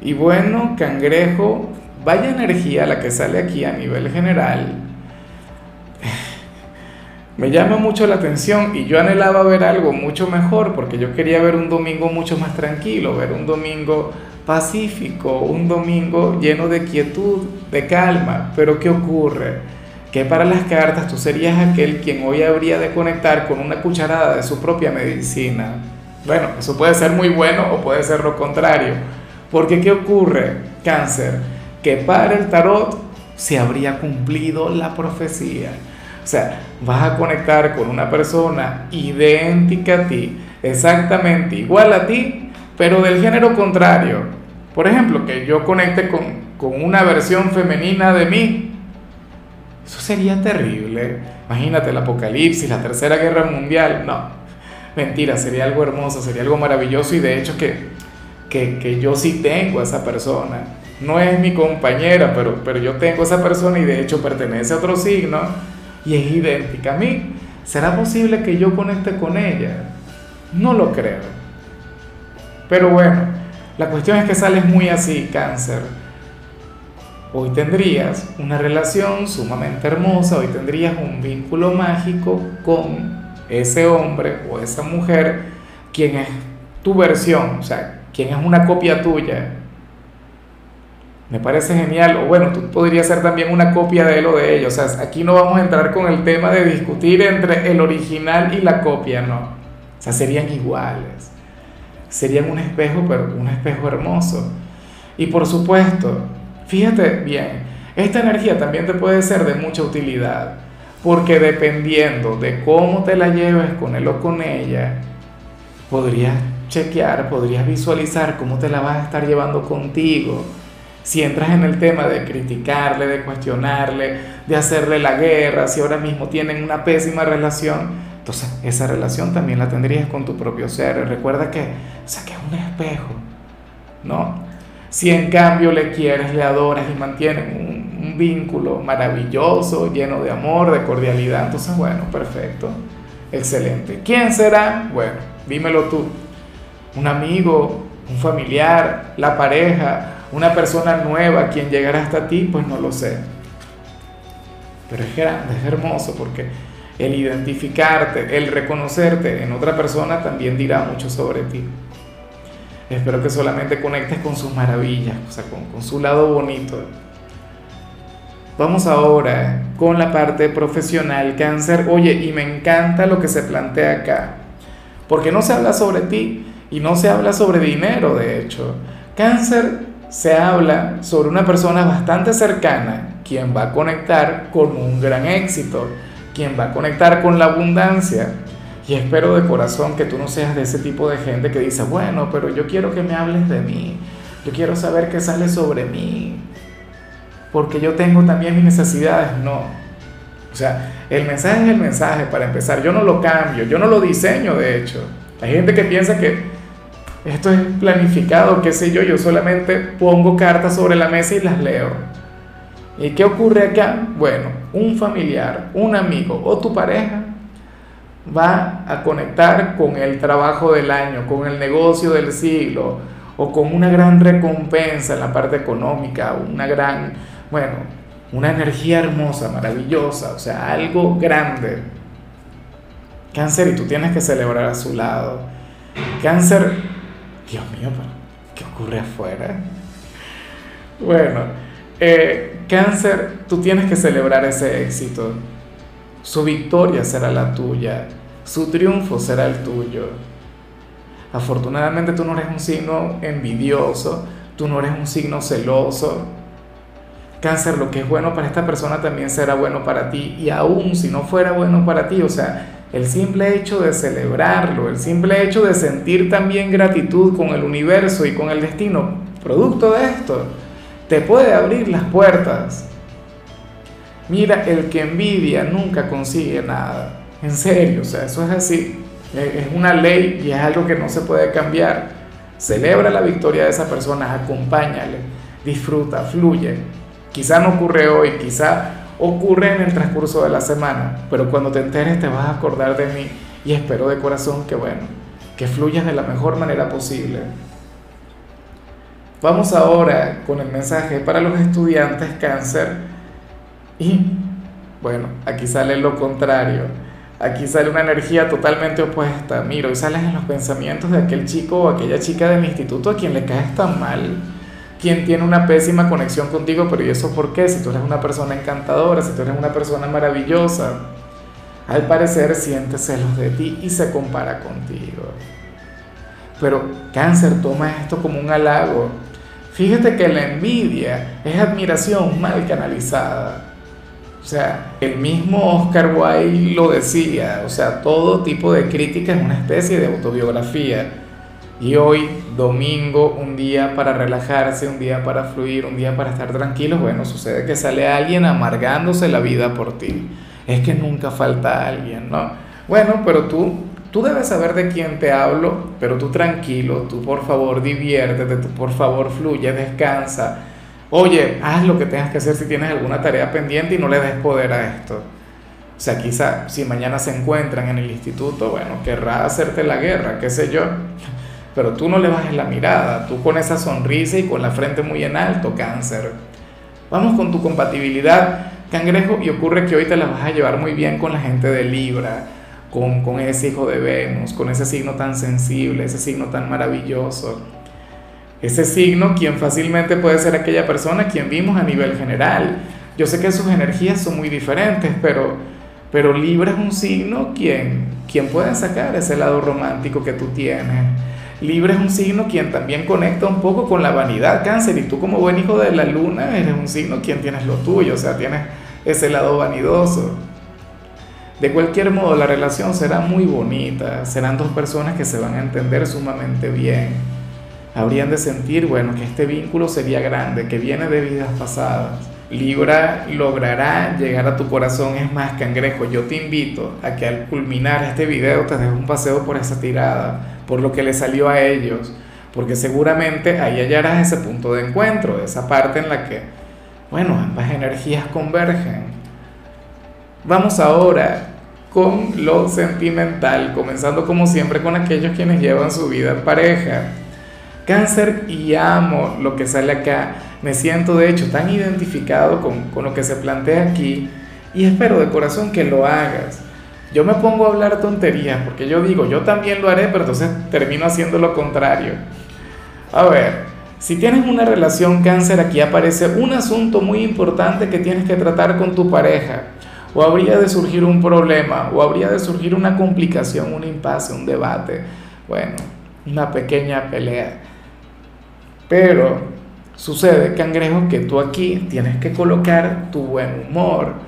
Y bueno, cangrejo, vaya energía la que sale aquí a nivel general. Me llama mucho la atención y yo anhelaba ver algo mucho mejor porque yo quería ver un domingo mucho más tranquilo, ver un domingo pacífico, un domingo lleno de quietud, de calma. Pero ¿qué ocurre? Que para las cartas tú serías aquel quien hoy habría de conectar con una cucharada de su propia medicina. Bueno, eso puede ser muy bueno o puede ser lo contrario porque ¿qué ocurre, cáncer? Que para el tarot se habría cumplido la profecía. O sea, vas a conectar con una persona idéntica a ti, exactamente igual a ti, pero del género contrario. Por ejemplo, que yo conecte con, con una versión femenina de mí. Eso sería terrible. Imagínate el apocalipsis, la tercera guerra mundial. No, mentira, sería algo hermoso, sería algo maravilloso y de hecho que que, yo sí tengo a esa persona. No es mi compañera, pero, pero yo tengo a esa persona y de hecho pertenece a otro signo y es idéntica a mí. ¿Será posible que yo conecte con ella? No lo creo. Pero bueno, la cuestión es que sales muy así, cáncer. Hoy tendrías una relación sumamente hermosa, hoy tendrías un vínculo mágico con ese hombre o esa mujer, quien es tu versión, o sea, quien es una copia tuya. Me parece genial, o bueno, tú podrías ser también una copia de él o de ella. O sea, aquí no vamos a entrar con el tema de discutir entre el original y la copia, no. O sea, serían iguales. Serían un espejo, pero un espejo hermoso. Y por supuesto, fíjate bien, esta energía también te puede ser de mucha utilidad, porque dependiendo de cómo te la lleves con él o con ella, podrías chequear, podrías visualizar cómo te la vas a estar llevando contigo. Si entras en el tema de criticarle, de cuestionarle, de hacerle la guerra, si ahora mismo tienen una pésima relación, entonces esa relación también la tendrías con tu propio ser. Recuerda que, o es un espejo, ¿no? Si en cambio le quieres, le adoras y mantienen un, un vínculo maravilloso, lleno de amor, de cordialidad, entonces bueno, perfecto, excelente. ¿Quién será? Bueno, dímelo tú un amigo, un familiar, la pareja, una persona nueva quien llegará hasta ti, pues no lo sé. Pero es grande, es hermoso porque el identificarte, el reconocerte en otra persona también dirá mucho sobre ti. Espero que solamente conectes con sus maravillas, o sea, con, con su lado bonito. Vamos ahora con la parte profesional, cáncer. Oye, y me encanta lo que se plantea acá, porque no se habla sobre ti, y no se habla sobre dinero, de hecho. Cáncer se habla sobre una persona bastante cercana, quien va a conectar con un gran éxito, quien va a conectar con la abundancia. Y espero de corazón que tú no seas de ese tipo de gente que dice, bueno, pero yo quiero que me hables de mí, yo quiero saber qué sale sobre mí, porque yo tengo también mis necesidades. No. O sea, el mensaje es el mensaje para empezar. Yo no lo cambio, yo no lo diseño, de hecho. Hay gente que piensa que esto es planificado, qué sé yo, yo solamente pongo cartas sobre la mesa y las leo. ¿Y qué ocurre acá? Bueno, un familiar, un amigo o tu pareja va a conectar con el trabajo del año, con el negocio del siglo o con una gran recompensa en la parte económica, una gran, bueno, una energía hermosa, maravillosa, o sea, algo grande. Cáncer y tú tienes que celebrar a su lado. Cáncer Dios mío, ¿qué ocurre afuera? Bueno, eh, cáncer, tú tienes que celebrar ese éxito. Su victoria será la tuya, su triunfo será el tuyo. Afortunadamente tú no eres un signo envidioso, tú no eres un signo celoso. Cáncer, lo que es bueno para esta persona también será bueno para ti. Y aún si no fuera bueno para ti, o sea, el simple hecho de celebrarlo, el simple hecho de sentir también gratitud con el universo y con el destino, producto de esto, te puede abrir las puertas. Mira, el que envidia nunca consigue nada. En serio, o sea, eso es así. Es una ley y es algo que no se puede cambiar. Celebra la victoria de esa persona, acompáñale, disfruta, fluye. Quizá no ocurre hoy, quizá ocurre en el transcurso de la semana, pero cuando te enteres te vas a acordar de mí y espero de corazón que bueno, que fluyas de la mejor manera posible. Vamos ahora con el mensaje para los estudiantes cáncer y bueno, aquí sale lo contrario. Aquí sale una energía totalmente opuesta. Mira, hoy sales en los pensamientos de aquel chico o aquella chica del instituto a quien le caes tan mal, quien tiene una pésima conexión contigo, pero ¿y eso por qué? Si tú eres una persona encantadora, si tú eres una persona maravillosa, al parecer siente celos de ti y se compara contigo. Pero cáncer toma esto como un halago. Fíjate que la envidia es admiración mal canalizada. O sea, el mismo Oscar Wilde lo decía, o sea, todo tipo de crítica es una especie de autobiografía. Y hoy, domingo, un día para relajarse, un día para fluir, un día para estar tranquilos, bueno, sucede que sale alguien amargándose la vida por ti es que nunca falta alguien, ¿no? Bueno, pero tú, tú debes saber de quién te hablo, pero tú tranquilo, tú por favor diviértete, tú por favor fluye, descansa. Oye, haz lo que tengas que hacer si tienes alguna tarea pendiente y no le des poder a esto. O sea, quizá si mañana se encuentran en el instituto, bueno, querrá hacerte la guerra, qué sé yo. Pero tú no le bajes la mirada, tú con esa sonrisa y con la frente muy en alto, cáncer. Vamos con tu compatibilidad cangrejo y ocurre que hoy te la vas a llevar muy bien con la gente de Libra, con, con ese hijo de Venus, con ese signo tan sensible, ese signo tan maravilloso. Ese signo, quien fácilmente puede ser aquella persona quien vimos a nivel general. Yo sé que sus energías son muy diferentes, pero, pero Libra es un signo quien, quien puede sacar ese lado romántico que tú tienes. Libra es un signo quien también conecta un poco con la vanidad, cáncer, y tú como buen hijo de la luna eres un signo quien tienes lo tuyo, o sea, tienes ese lado vanidoso. De cualquier modo, la relación será muy bonita, serán dos personas que se van a entender sumamente bien. Habrían de sentir, bueno, que este vínculo sería grande, que viene de vidas pasadas. Libra logrará llegar a tu corazón, es más, cangrejo, yo te invito a que al culminar este video te des un paseo por esa tirada por lo que le salió a ellos, porque seguramente ahí hallarás ese punto de encuentro, esa parte en la que, bueno, ambas energías convergen. Vamos ahora con lo sentimental, comenzando como siempre con aquellos quienes llevan su vida en pareja. Cáncer y amo lo que sale acá. Me siento de hecho tan identificado con, con lo que se plantea aquí y espero de corazón que lo hagas yo me pongo a hablar tonterías porque yo digo, yo también lo haré, pero entonces termino haciendo lo contrario. A ver, si tienes una relación cáncer, aquí aparece un asunto muy importante que tienes que tratar con tu pareja. O habría de surgir un problema, o habría de surgir una complicación, un impasse, un debate. Bueno, una pequeña pelea. Pero sucede, cangrejo, que tú aquí tienes que colocar tu buen humor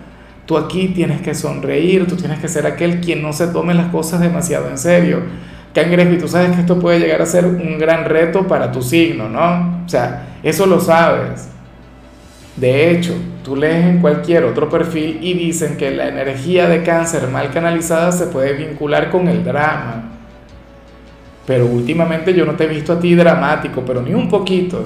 Tú aquí tienes que sonreír, tú tienes que ser aquel quien no se tome las cosas demasiado en serio. Cangrejo, y tú sabes que esto puede llegar a ser un gran reto para tu signo, ¿no? O sea, eso lo sabes. De hecho, tú lees en cualquier otro perfil y dicen que la energía de cáncer mal canalizada se puede vincular con el drama. Pero últimamente yo no te he visto a ti dramático, pero ni un poquito.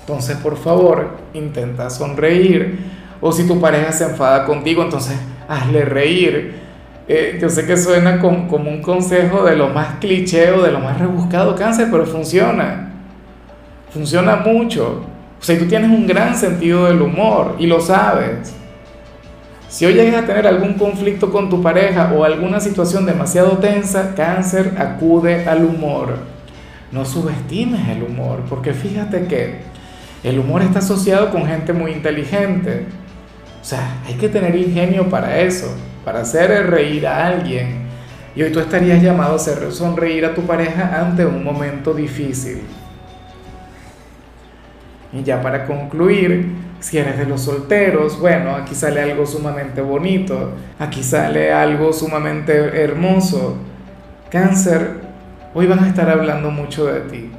Entonces, por favor, intenta sonreír o si tu pareja se enfada contigo, entonces hazle reír. Eh, yo sé que suena como, un consejo de lo más cliché o de lo más rebuscado cáncer, pero funciona. Funciona mucho. O sea, tú tienes un gran sentido del humor y lo sabes. Si hoy llegas a tener algún conflicto con tu pareja o alguna situación demasiado tensa, cáncer acude al humor. No subestimes el humor, porque fíjate que el humor está asociado con gente muy inteligente. O sea, hay que tener ingenio para eso, para hacer reír a alguien. Y hoy tú estarías llamado a hacer sonreír a tu pareja ante un momento difícil. Y ya para concluir, si eres de los solteros, bueno, aquí sale algo sumamente bonito, aquí sale algo sumamente hermoso. Cáncer, hoy van a estar hablando mucho de ti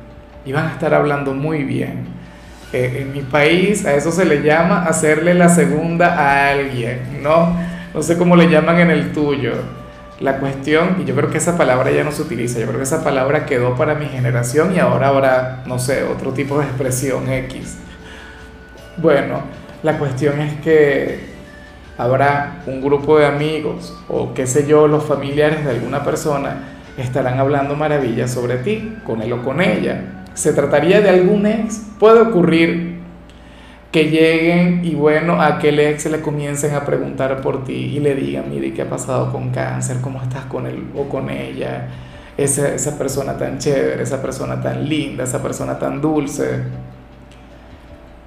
y van a estar hablando muy bien. Eh, en mi país a eso se le llama hacerle la segunda a alguien, ¿no? No sé cómo le llaman en el tuyo. La cuestión, y yo creo que esa palabra ya no se utiliza, yo creo que esa palabra quedó para mi generación y ahora habrá, no sé, otro tipo de expresión X. Bueno, la cuestión es que habrá un grupo de amigos o qué sé yo, los familiares de alguna persona estarán hablando maravillas sobre ti, con él o con ella. Se trataría de algún ex. Puede ocurrir que lleguen y bueno, a aquel ex le comiencen a preguntar por ti y le digan, mire, ¿qué ha pasado con cáncer? ¿Cómo estás con él o con ella? Esa, esa persona tan chévere, esa persona tan linda, esa persona tan dulce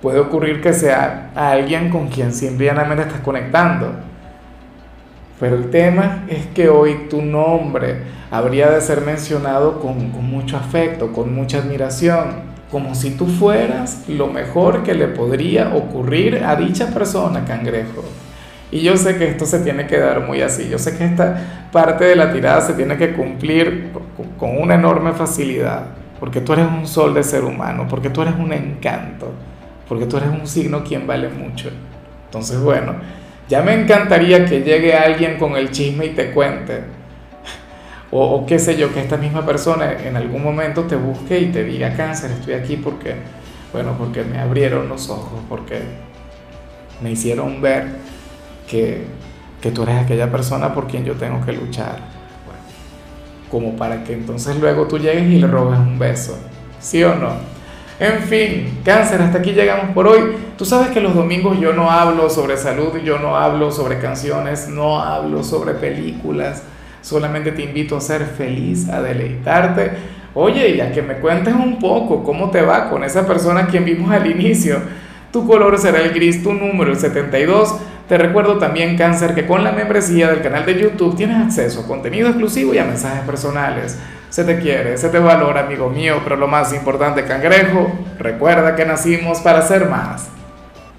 puede ocurrir que sea alguien con quien simplemente estás conectando. Pero el tema es que hoy tu nombre habría de ser mencionado con, mucho afecto, con mucha admiración, como si tú fueras lo mejor que le podría ocurrir a dicha persona, cangrejo. Y yo sé que esto se tiene que dar muy así, yo sé que esta parte de la tirada se tiene que cumplir con una enorme facilidad, porque tú eres un sol de ser humano, porque tú eres un encanto porque tú eres un signo quien vale mucho. Entonces, bueno, ya me encantaría que llegue alguien con el chisme y te cuente. O, qué sé yo, que esta misma persona en algún momento te busque y te diga, cáncer, estoy aquí porque, bueno, porque me abrieron los ojos, porque me hicieron ver que, que tú eres aquella persona por quien yo tengo que luchar. Como para que entonces luego tú llegues y le robes un beso. ¿Sí o no? En fin, cáncer, hasta aquí llegamos por hoy. Tú sabes que los domingos yo no hablo sobre salud, yo no hablo sobre canciones, no hablo sobre películas. Solamente te invito a ser feliz, a deleitarte. Oye, y a que me cuentes un poco cómo te va con esa persona a quien vimos al inicio. Tu color será el gris, tu número el 72. Te recuerdo también, Cáncer, que con la membresía del canal de YouTube tienes acceso a contenido exclusivo y a mensajes personales. Se te quiere, se te valora, amigo mío, pero lo más importante, cangrejo, recuerda que nacimos para ser más.